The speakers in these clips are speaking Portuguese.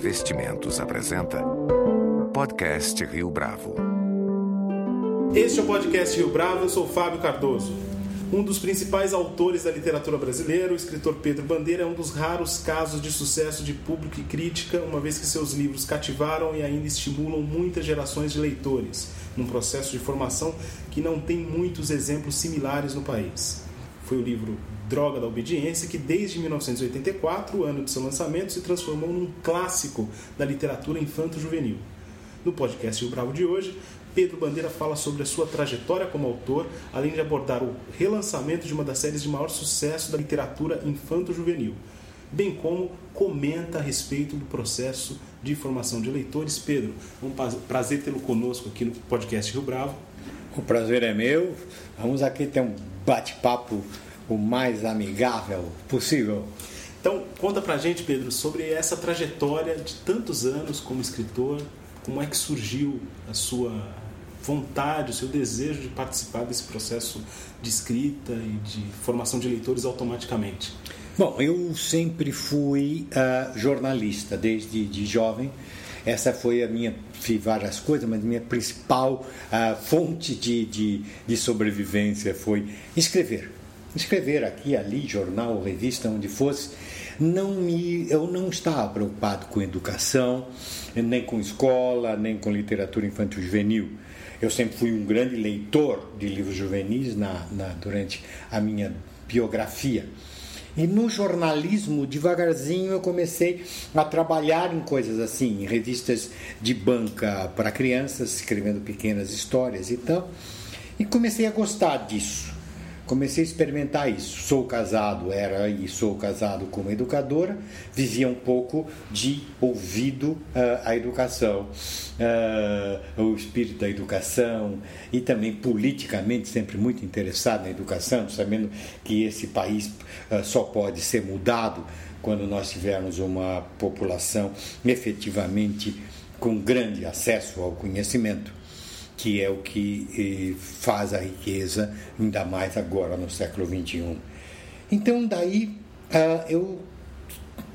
Investimentos apresenta Podcast Rio Bravo. Este é o podcast Rio Bravo, eu sou Fábio Cardoso. Um dos principais autores da literatura brasileira, o escritor Pedro Bandeira, é um dos raros casos de sucesso de público e crítica, uma vez que seus livros cativaram e ainda estimulam muitas gerações de leitores, num processo de formação que não tem muitos exemplos similares no país. Foi o livro Droga da Obediência, que desde 1984, ano de seu lançamento, se transformou num clássico da literatura infanto-juvenil. No podcast O Bravo de hoje, Pedro Bandeira fala sobre a sua trajetória como autor, além de abordar o relançamento de uma das séries de maior sucesso da literatura infanto-juvenil, bem como comenta a respeito do processo de formação de leitores. Pedro, é um prazer tê-lo conosco aqui no podcast Rio Bravo. O prazer é meu. Vamos aqui ter um bate-papo o mais amigável possível. Então, conta pra gente, Pedro, sobre essa trajetória de tantos anos como escritor, como é que surgiu a sua vontade, o seu desejo de participar desse processo de escrita e de formação de leitores automaticamente? Bom, eu sempre fui uh, jornalista desde de jovem. Essa foi a minha, fiz várias coisas, mas a minha principal uh, fonte de, de, de sobrevivência foi escrever escrever aqui, ali, jornal, revista, onde fosse, não me, eu não estava preocupado com educação, nem com escola, nem com literatura infantil juvenil. Eu sempre fui um grande leitor de livros juvenis na, na, durante a minha biografia. E no jornalismo, devagarzinho, eu comecei a trabalhar em coisas assim, em revistas de banca para crianças, escrevendo pequenas histórias e tal. E comecei a gostar disso comecei a experimentar isso. Sou casado, era e sou casado como educadora, vivia um pouco de ouvido uh, à educação, uh, o espírito da educação e também politicamente sempre muito interessado na educação, sabendo que esse país uh, só pode ser mudado quando nós tivermos uma população efetivamente com grande acesso ao conhecimento que é o que eh, faz a riqueza, ainda mais agora no século XXI. Então, daí, uh, eu,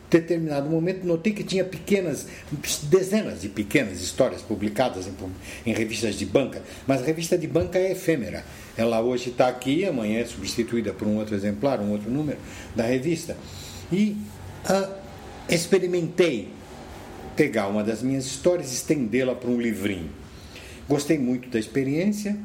determinado momento, notei que tinha pequenas, dezenas de pequenas histórias publicadas em, em revistas de banca, mas a revista de banca é efêmera. Ela hoje está aqui, amanhã é substituída por um outro exemplar, um outro número da revista. E uh, experimentei pegar uma das minhas histórias e estendê-la para um livrinho. Gostei muito da experiência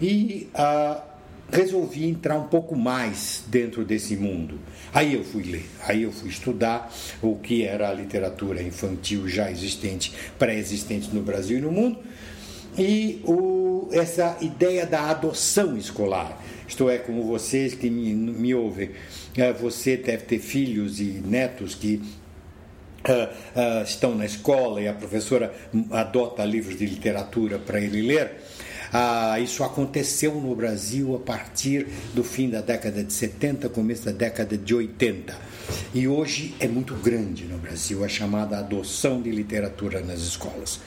e ah, resolvi entrar um pouco mais dentro desse mundo. Aí eu fui ler, aí eu fui estudar o que era a literatura infantil já existente, pré-existente no Brasil e no mundo, e o, essa ideia da adoção escolar. Isto é, como vocês que me, me ouvem, eh, você deve ter filhos e netos que Uh, uh, estão na escola e a professora adota livros de literatura para ele ler. Uh, isso aconteceu no Brasil a partir do fim da década de 70, começo da década de 80. E hoje é muito grande no Brasil a chamada adoção de literatura nas escolas.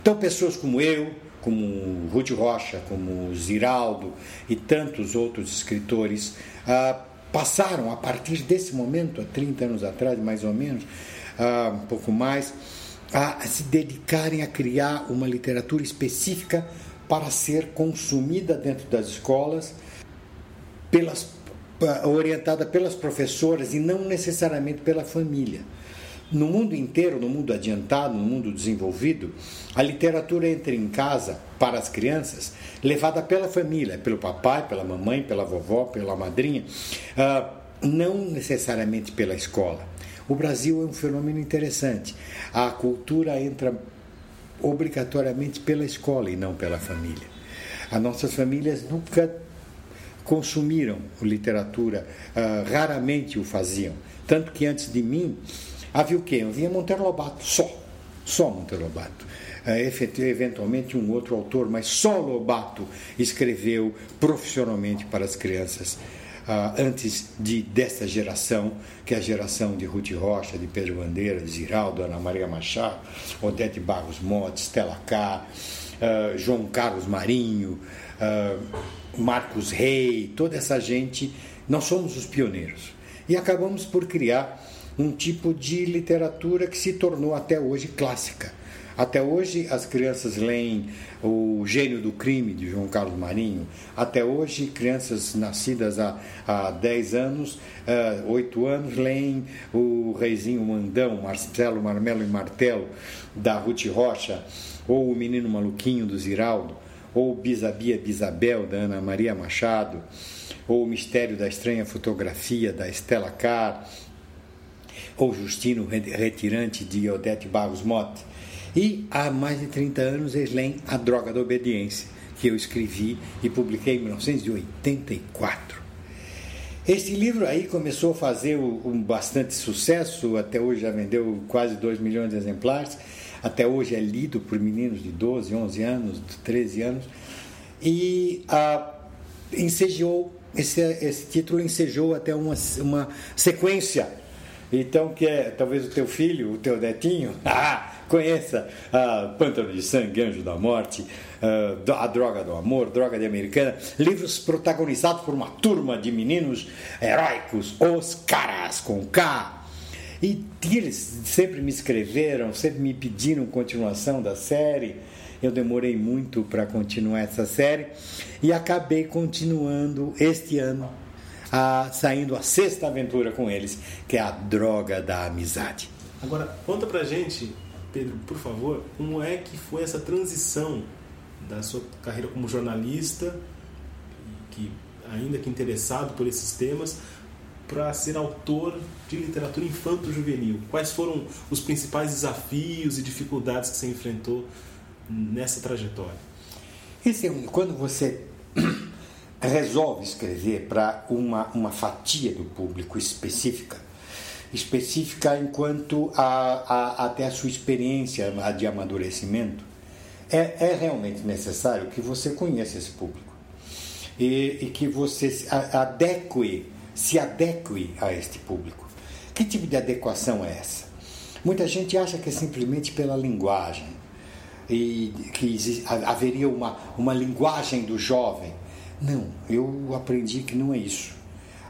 Então, pessoas como eu, como Ruth Rocha, como Ziraldo e tantos outros escritores passaram a partir desse momento, há 30 anos atrás, mais ou menos, uh, um pouco mais, a se dedicarem a criar uma literatura específica para ser consumida dentro das escolas, pelas, orientada pelas professoras e não necessariamente pela família. No mundo inteiro, no mundo adiantado, no mundo desenvolvido, a literatura entra em casa para as crianças, levada pela família, pelo papai, pela mamãe, pela vovó, pela madrinha, uh, não necessariamente pela escola. O Brasil é um fenômeno interessante. A cultura entra obrigatoriamente pela escola e não pela família. As nossas famílias nunca consumiram literatura, uh, raramente o faziam. Tanto que antes de mim havia o quê? Havia Monteiro Lobato, só. Só Monteiro Lobato. Uh, eventualmente um outro autor, mas só Lobato escreveu profissionalmente para as crianças ah, antes de desta geração, que é a geração de Ruth Rocha, de Pedro Bandeira, de Ziraldo, Ana Maria Machado, Odete Barros Monte, Stella K., ah, João Carlos Marinho, ah, Marcos Rey, toda essa gente, nós somos os pioneiros. E acabamos por criar um tipo de literatura que se tornou até hoje clássica. Até hoje as crianças leem O Gênio do Crime, de João Carlos Marinho. Até hoje, crianças nascidas há, há 10 anos, uh, 8 anos, leem O Reizinho Mandão, Marcelo Marmelo e Martelo, da Ruth Rocha, ou O Menino Maluquinho, do Ziraldo, ou Bisabia Bisabel, da Ana Maria Machado, ou O Mistério da Estranha Fotografia, da Estela Carr, ou Justino Retirante, de Odete Barros Motte. E há mais de 30 anos eles leem A Droga da Obediência, que eu escrevi e publiquei em 1984. Esse livro aí começou a fazer um bastante sucesso, até hoje já vendeu quase 2 milhões de exemplares, até hoje é lido por meninos de 12, 11 anos, 13 anos, e ah, ensejou, esse, esse título ensejou até uma, uma sequência. Então, que é talvez o teu filho, o teu netinho, ah, Conheça uh, Pântano de Sangue, Anjo da Morte, uh, A Droga do Amor, Droga de Americana, livros protagonizados por uma turma de meninos heróicos, os caras com K. E eles sempre me escreveram, sempre me pediram continuação da série. Eu demorei muito para continuar essa série e acabei continuando este ano, a, saindo a sexta aventura com eles, que é a droga da amizade. Agora, conta pra gente Pedro, por favor, como é que foi essa transição da sua carreira como jornalista, que ainda que interessado por esses temas, para ser autor de literatura infanto-juvenil? Quais foram os principais desafios e dificuldades que você enfrentou nessa trajetória? Esse, é quando você resolve escrever para uma, uma fatia do público específica, específica enquanto a, a, até a sua experiência de amadurecimento, é, é realmente necessário que você conheça esse público e, e que você se adeque, se adeque a este público. Que tipo de adequação é essa? Muita gente acha que é simplesmente pela linguagem e que haveria uma, uma linguagem do jovem. Não, eu aprendi que não é isso.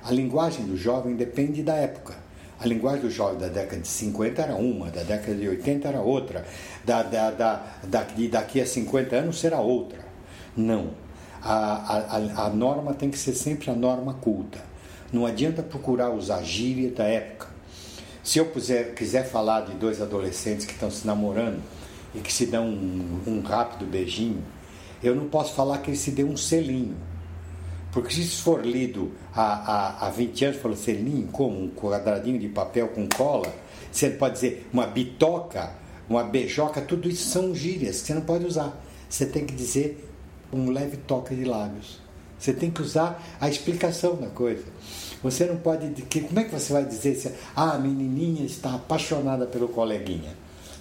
A linguagem do jovem depende da época. A linguagem do jovem da década de 50 era uma, da década de 80 era outra, da, da, da, da de daqui a 50 anos será outra. Não. A, a, a norma tem que ser sempre a norma culta. Não adianta procurar usar gíria da época. Se eu puser, quiser falar de dois adolescentes que estão se namorando e que se dão um, um rápido beijinho, eu não posso falar que eles se deu um selinho porque se isso for lido há, há, há 20 anos, falou selinho, como um quadradinho de papel com cola, você pode dizer uma bitoca, uma beijoca, tudo isso são gírias que você não pode usar. Você tem que dizer um leve toque de lábios. Você tem que usar a explicação da coisa. Você não pode. Como é que você vai dizer se ah, a menininha está apaixonada pelo coleguinha?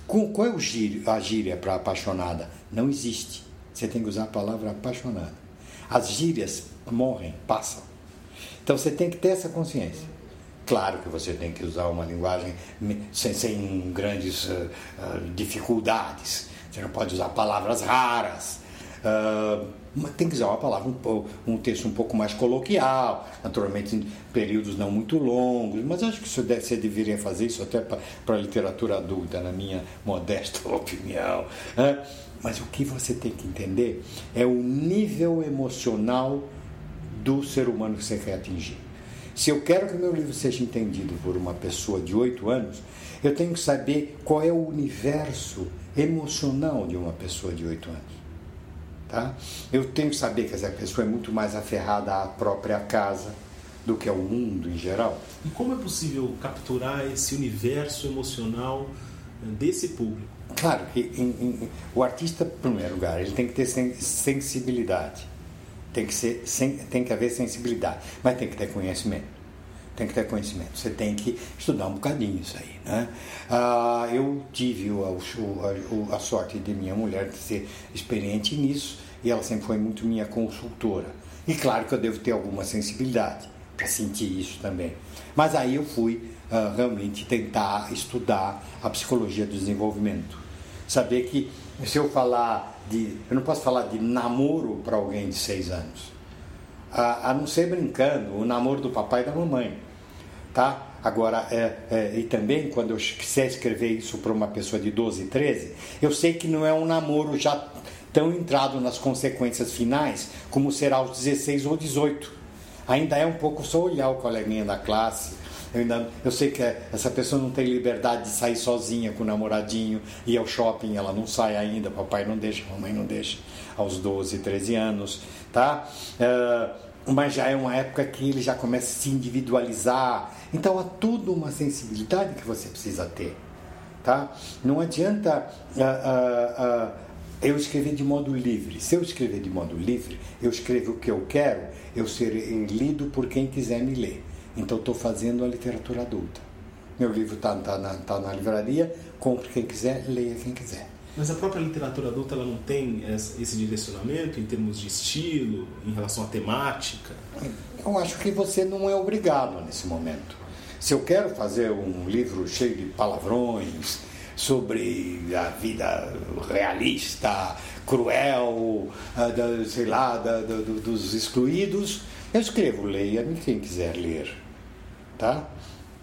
Qual é o gírio, a gíria para apaixonada? Não existe. Você tem que usar a palavra apaixonada. As gírias morrem, passam. Então você tem que ter essa consciência. Claro que você tem que usar uma linguagem sem, sem grandes uh, dificuldades. Você não pode usar palavras raras. Uh, tem que usar uma palavra, um, um, texto um pouco mais coloquial, naturalmente em períodos não muito longos, mas acho que você, deve, você deveria fazer isso até para a literatura adulta, na minha modesta opinião. Mas o que você tem que entender é o nível emocional do ser humano que você quer atingir. Se eu quero que meu livro seja entendido por uma pessoa de 8 anos, eu tenho que saber qual é o universo emocional de uma pessoa de 8 anos. Tá? Eu tenho que saber que essa pessoa é muito mais aferrada à própria casa do que ao mundo em geral. E como é possível capturar esse universo emocional desse público? Claro em, em, o artista, em primeiro lugar, ele tem que ter sensibilidade. Tem que, ser, tem que haver sensibilidade, mas tem que ter conhecimento. Tem que ter conhecimento. Você tem que estudar um bocadinho isso aí. Né? Ah, eu tive a, a, a sorte de minha mulher ser experiente nisso e ela sempre foi muito minha consultora. E claro que eu devo ter alguma sensibilidade para sentir isso também. Mas aí eu fui uh, realmente tentar estudar a psicologia do desenvolvimento. Saber que se eu falar de. Eu não posso falar de namoro para alguém de seis anos. A, a não ser brincando, o namoro do papai e da mamãe. tá? Agora, é, é, e também quando eu quiser escrever isso para uma pessoa de 12, 13, eu sei que não é um namoro já tão entrado nas consequências finais como será aos 16 ou 18. Ainda é um pouco só olhar o coleguinha da classe. Eu, ainda, eu sei que essa pessoa não tem liberdade de sair sozinha com o namoradinho, ir ao shopping, ela não sai ainda, papai não deixa, mamãe não deixa, aos 12, 13 anos, tá? Uh, mas já é uma época que ele já começa a se individualizar. Então há toda uma sensibilidade que você precisa ter. Tá? Não adianta uh, uh, eu escrever de modo livre. Se eu escrever de modo livre, eu escrevo o que eu quero, eu serei lido por quem quiser me ler. Então estou fazendo a literatura adulta. Meu livro está tá na, tá na livraria, compre quem quiser, leia quem quiser. Mas a própria literatura adulta ela não tem esse direcionamento em termos de estilo, em relação à temática? Eu acho que você não é obrigado nesse momento. Se eu quero fazer um livro cheio de palavrões, sobre a vida realista, cruel, da, sei lá, dos excluídos, eu escrevo, leia-me quem quiser ler, tá?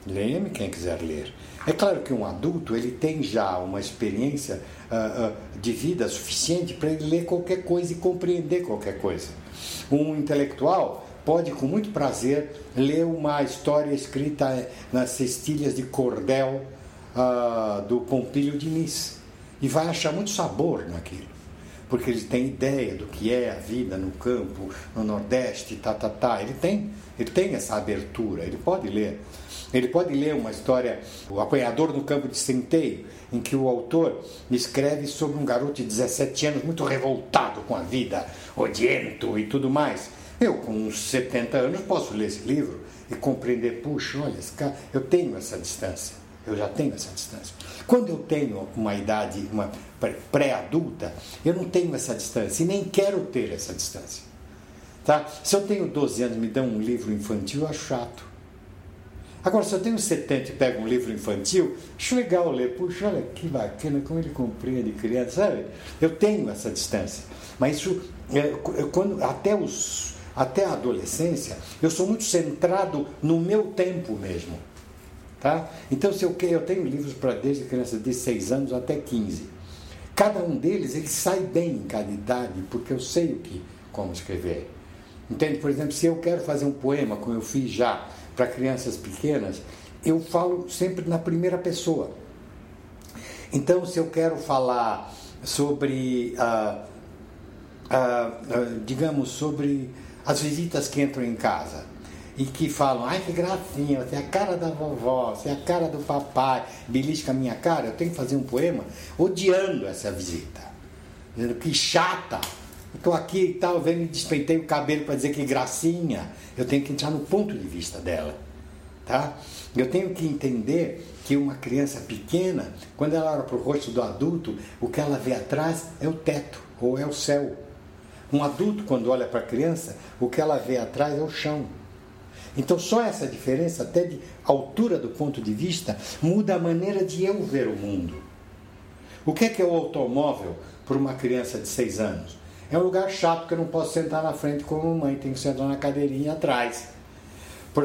Leia-me quem quiser ler. É claro que um adulto ele tem já uma experiência uh, uh, de vida suficiente para ele ler qualquer coisa e compreender qualquer coisa. Um intelectual pode com muito prazer ler uma história escrita nas cestilhas de cordel uh, do Pompilho Diniz e vai achar muito sabor naquilo, porque ele tem ideia do que é a vida no campo, no Nordeste, tá, tá, tá. Ele tem, ele tem essa abertura, ele pode ler. Ele pode ler uma história, O Apanhador no Campo de Centeio, em que o autor escreve sobre um garoto de 17 anos muito revoltado com a vida, odiento e tudo mais. Eu, com uns 70 anos, posso ler esse livro e compreender, puxa, olha, eu tenho essa distância. Eu já tenho essa distância. Quando eu tenho uma idade, uma pré-adulta, eu não tenho essa distância e nem quero ter essa distância. Tá? Se eu tenho 12 anos e me dão um livro infantil, acho chato. Agora, se eu tenho 70 e pego um livro infantil, acho legal ler. Puxa, olha que bacana, como ele compreende criança, sabe? Eu tenho essa distância. Mas isso, é, quando, até, os, até a adolescência, eu sou muito centrado no meu tempo mesmo. Tá? Então, se eu, eu tenho livros para desde crianças de 6 anos até 15. Cada um deles ele sai bem em cada idade, porque eu sei o que, como escrever. Entende? Por exemplo, se eu quero fazer um poema, como eu fiz já para crianças pequenas, eu falo sempre na primeira pessoa. Então, se eu quero falar sobre, ah, ah, ah, digamos, sobre as visitas que entram em casa, e que falam, ai que gracinha, você é a cara da vovó, você é a cara do papai, belisca a minha cara, eu tenho que fazer um poema odiando essa visita. Dizendo que chata, estou aqui e tal, vendo despeitei o cabelo para dizer que gracinha. Eu tenho que entrar no ponto de vista dela. Tá? Eu tenho que entender que uma criança pequena, quando ela olha para o rosto do adulto, o que ela vê atrás é o teto ou é o céu. Um adulto, quando olha para a criança, o que ela vê atrás é o chão. Então, só essa diferença, até de altura do ponto de vista, muda a maneira de eu ver o mundo. O que é que é o automóvel para uma criança de 6 anos? É um lugar chato que eu não posso sentar na frente como mamãe, tenho que sentar na cadeirinha atrás.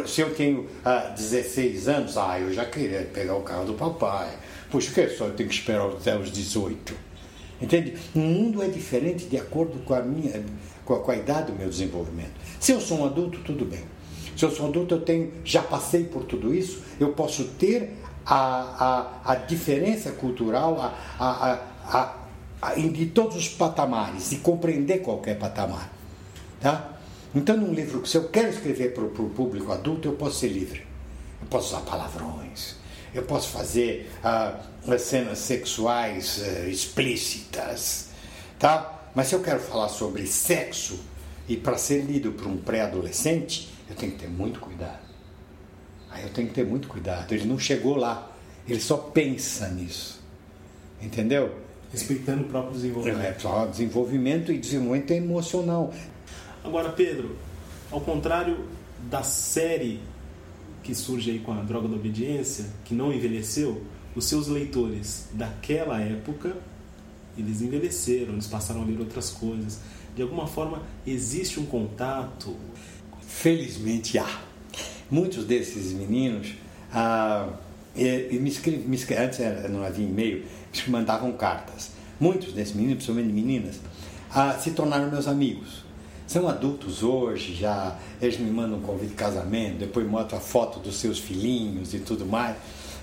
Se eu tenho ah, 16 anos, ah, eu já queria pegar o carro do papai. Puxa, que só eu tenho que esperar até os 18. Entende? O mundo é diferente de acordo com a minha, com a, com a idade do meu desenvolvimento. Se eu sou um adulto, tudo bem. Se eu sou adulto, eu tenho, já passei por tudo isso, eu posso ter a, a, a diferença cultural a, a, a, a, de todos os patamares e compreender qualquer patamar. Tá? Então, num livro, se eu quero escrever para o público adulto, eu posso ser livre. Eu posso usar palavrões, eu posso fazer uh, cenas sexuais uh, explícitas, tá? Mas se eu quero falar sobre sexo e para ser lido por um pré-adolescente, eu tenho que ter muito cuidado. Aí eu tenho que ter muito cuidado. Ele não chegou lá, ele só pensa nisso. Entendeu? Respeitando o próprio desenvolvimento. É, só desenvolvimento e desenvolvimento emocional. Agora, Pedro, ao contrário da série que surge aí com a droga da obediência, que não envelheceu, os seus leitores daquela época, eles envelheceram, eles passaram a ler outras coisas. De alguma forma, existe um contato Felizmente há. muitos desses meninos ah, e, e me escreve, me escreve, antes era, não havia e-mail, me mandavam cartas. Muitos desses meninos, principalmente meninas, ah, se tornaram meus amigos. São adultos hoje, já eles me mandam um convite de casamento, depois mostram a foto dos seus filhinhos e tudo mais.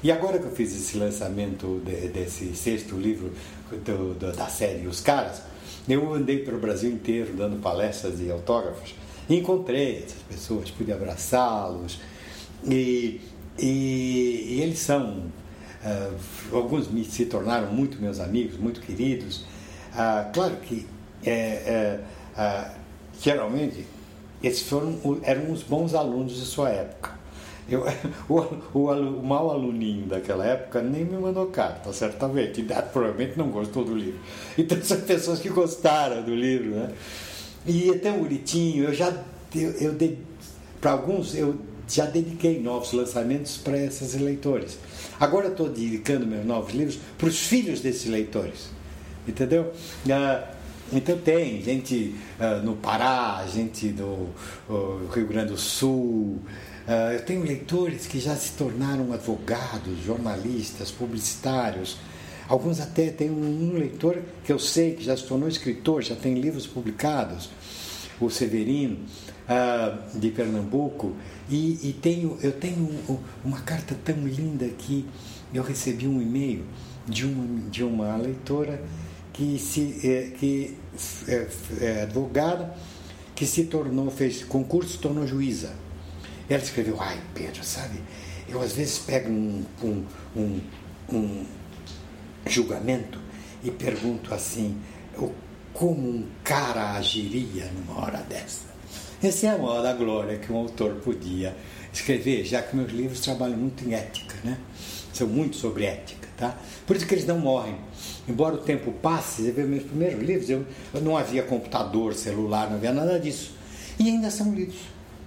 E agora que eu fiz esse lançamento de, desse sexto livro do, do, da série Os Caras, eu andei pelo Brasil inteiro dando palestras e autógrafos encontrei essas pessoas, pude abraçá-los e, e, e, eles são, uh, alguns me, se tornaram muito meus amigos, muito queridos. Uh, claro que é, é, uh, geralmente esses foram, eram os bons alunos de sua época. Eu, o, o, o mau aluninho daquela época nem me mandou carta, certamente. Provavelmente não gostou do livro. Então são pessoas que gostaram do livro, né? E é tão bonitinho. Eu já, eu, eu para alguns, eu já dediquei novos lançamentos para esses leitores. Agora estou dedicando meus novos livros para os filhos desses leitores. Entendeu? Ah, então tem gente uh, no Pará, gente do uh, Rio Grande do Sul. Uh, eu tenho leitores que já se tornaram advogados, jornalistas, publicitários. Alguns até tem um, um leitor que eu sei que já se tornou escritor, já tem livros publicados, o Severino, de Pernambuco. E, e, tenho, eu tenho uma carta tão linda que eu recebi um e-mail de uma, de uma leitora que, se, é, que é, é advogada, que se tornou, fez concurso, se tornou juíza. Ela escreveu, ai Pedro, sabe, eu às vezes pego um, um, um, um julgamento e pergunto assim, como um cara agiria numa hora dessa? Essa é a maior da glória que um autor podia escrever, já que meus livros trabalham muito em ética, né? São muito sobre ética, tá? Por isso que eles não morrem Embora o tempo passe, você vê meus primeiros livros, eu, eu não havia computador, celular, não havia nada disso. E ainda são lidos.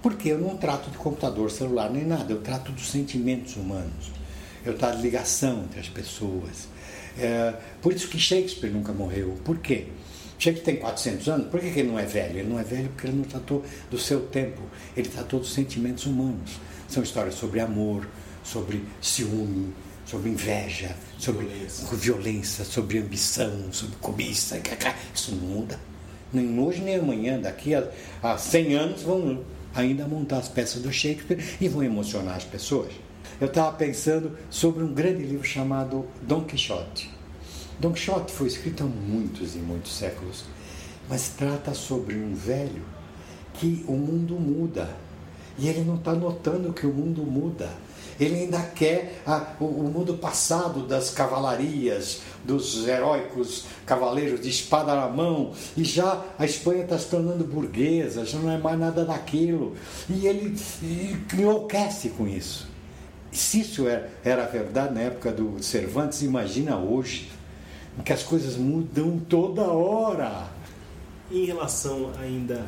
Porque eu não trato de computador, celular, nem nada. Eu trato dos sentimentos humanos. Eu trato de ligação entre as pessoas. É, por isso que Shakespeare nunca morreu. Por quê? Shakespeare tem 400 anos, por que ele não é velho? Ele não é velho porque ele não tratou do seu tempo, ele tratou dos sentimentos humanos. São histórias sobre amor, sobre ciúme, sobre inveja, sobre violência, violência sobre ambição, sobre cobiça. Isso não muda. Nem hoje nem amanhã. Daqui a, a 100 anos vão ainda montar as peças do Shakespeare e vão emocionar as pessoas. Eu estava pensando sobre um grande livro chamado Dom Quixote. Dom Quixote foi escrito há muitos e muitos séculos, mas trata sobre um velho que o mundo muda e ele não está notando que o mundo muda ele ainda quer a, o, o, mundo passado das cavalarias, dos heróicos cavaleiros de espada na mão, e já a Espanha está se tornando burguesa, já não é mais nada daquilo. E ele, enlouquece com isso. Se isso era, era verdade na época do Cervantes, imagina hoje, que as coisas mudam toda hora. Em relação ainda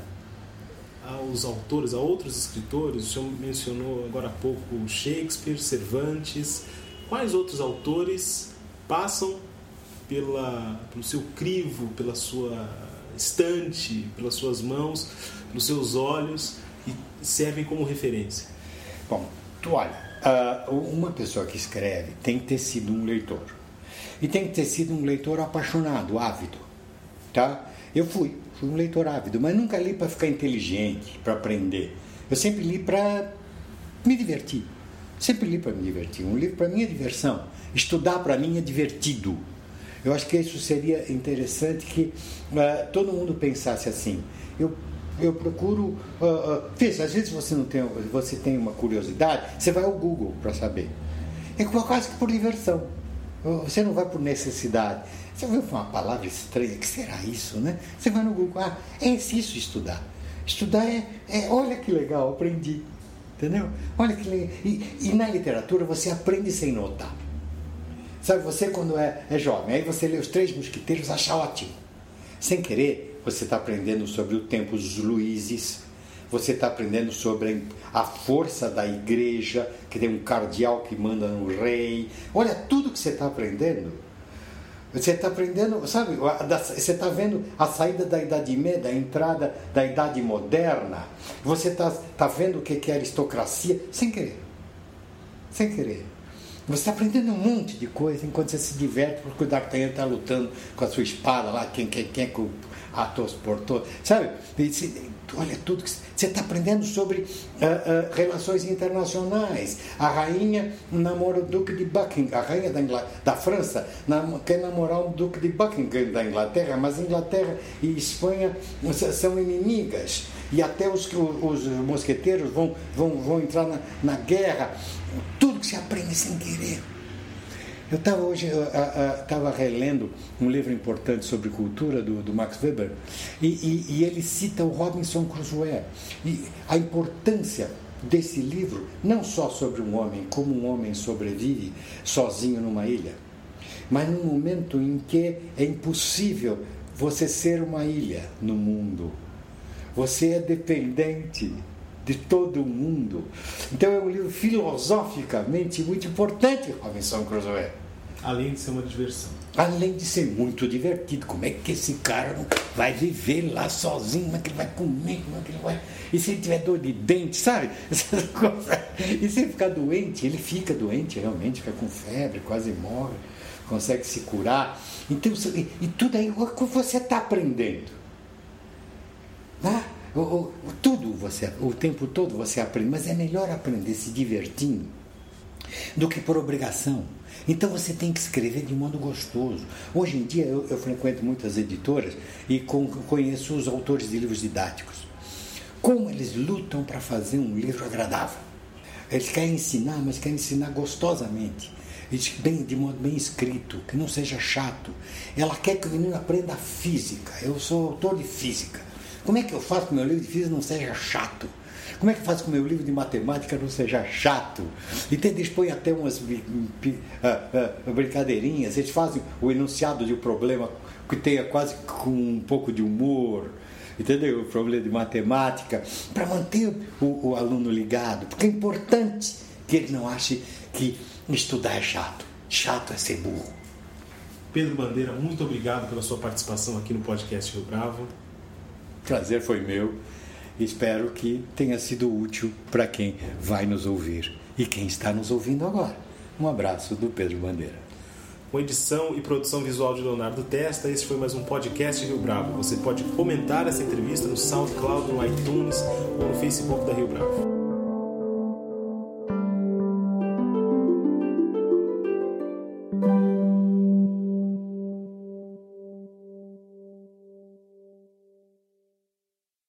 aos autores, a outros escritores? O senhor mencionou agora há pouco Shakespeare, Cervantes. Quais outros autores passam pela, pelo seu crivo, pela sua estante, pelas suas mãos, pelos seus olhos e servem como referência? Bom, tu olha, uma pessoa que escreve tem que ter sido um leitor. E tem que ter sido um leitor apaixonado, ávido. Tá? Eu fui fui um leitor ávido, mas nunca li para ficar inteligente, para aprender. Eu sempre li para me divertir. Sempre li para me divertir. Um livro para mim é diversão. Estudar para mim é divertido. Eu acho que isso seria interessante que uh, todo mundo pensasse assim. Eu eu procuro. Uh, às vezes você não tem, você tem uma curiosidade, você vai ao Google para saber. É quase que por diversão. Você não vai por necessidade. Você ouviu uma palavra estranha, que será isso, né? Você vai no Google, ah, é isso estudar. Estudar é, é olha que legal, aprendi. Entendeu? Olha que legal. E, e, na literatura você aprende sem notar. Sabe, você quando é, é jovem, aí você lê os Três Mosquiteiros, acha ótimo. Sem querer, você está aprendendo sobre o tempo dos Luíses, você está aprendendo sobre a força da igreja, que tem um cardeal que manda no rei. Olha tudo que você está aprendendo Você está aprendendo, sabe? Você está vendo a saída da Idade Média, a entrada da Idade Moderna. Você está tá vendo o que é aristocracia sem querer. Sem querer. Você está aprendendo um monte de coisa enquanto você se diverte, porque o D'Artagnan está lutando com a sua espada lá, quem, quem, quem é que o ator portou. Sabe? olha tudo que você está aprendendo sobre uh, uh, relações internacionais. A rainha namora o Duque de Buckingham, a rainha da, Ingl... da França nam... quer namorar o Duque de Buckingham da Inglaterra, mas Inglaterra e Espanha são inimigas. E até os, os mosqueteiros vão, vão, vão entrar na, na guerra. Tudo que se aprende sem querer. Eu estava hoje estava relendo um livro importante sobre cultura do, do Max Weber e, e, e, ele cita o Robinson Crusoe e a importância desse livro não só sobre um homem como um homem sobrevive sozinho numa ilha, mas num momento em que é impossível você ser uma ilha no mundo. Você é dependente de todo o mundo. Então é um livro filosoficamente muito importante, Robinson Crusoe. Além de ser uma diversão. Além de ser muito divertido. Como é que esse cara vai viver lá sozinho? Como é que ele vai comer? Como é que ele vai. E se ele tiver dor de dente, sabe? E se ele ficar doente, ele fica doente realmente, fica com febre, quase morre, consegue se curar. Então, e tudo aí você está aprendendo. Né? O, o, tudo você, o tempo todo você aprende, mas é melhor aprender se divertindo do que por obrigação. Então você tem que escrever de modo gostoso. Hoje em dia eu, eu frequento muitas editoras e com, conheço os autores de livros didáticos. Como eles lutam para fazer um livro agradável. Eles querem ensinar, mas querem ensinar gostosamente. Bem, de modo bem escrito, que não seja chato. Ela quer que o menino aprenda física. Eu sou autor de física. Como é que eu faço que meu livro de física não seja chato? Como é que eu faço que meu livro de matemática não seja chato? Então eles põem até umas ah, ah, brincadeirinhas, eles fazem o enunciado de um problema que tenha quase com um pouco de humor, entendeu? O problema de matemática, para manter o, o aluno ligado, porque é importante que ele não ache que estudar é chato. Chato é ser burro. Pedro Bandeira, muito obrigado pela sua participação aqui no podcast Rio Bravo prazer foi meu. Espero que tenha sido útil para quem vai nos ouvir e quem está nos ouvindo agora. Um abraço do Pedro Bandeira. Com edição e produção visual de Leonardo Testa, esse foi mais um podcast Rio Bravo. Você pode comentar essa entrevista no SoundCloud, no iTunes ou no Facebook da Rio Bravo.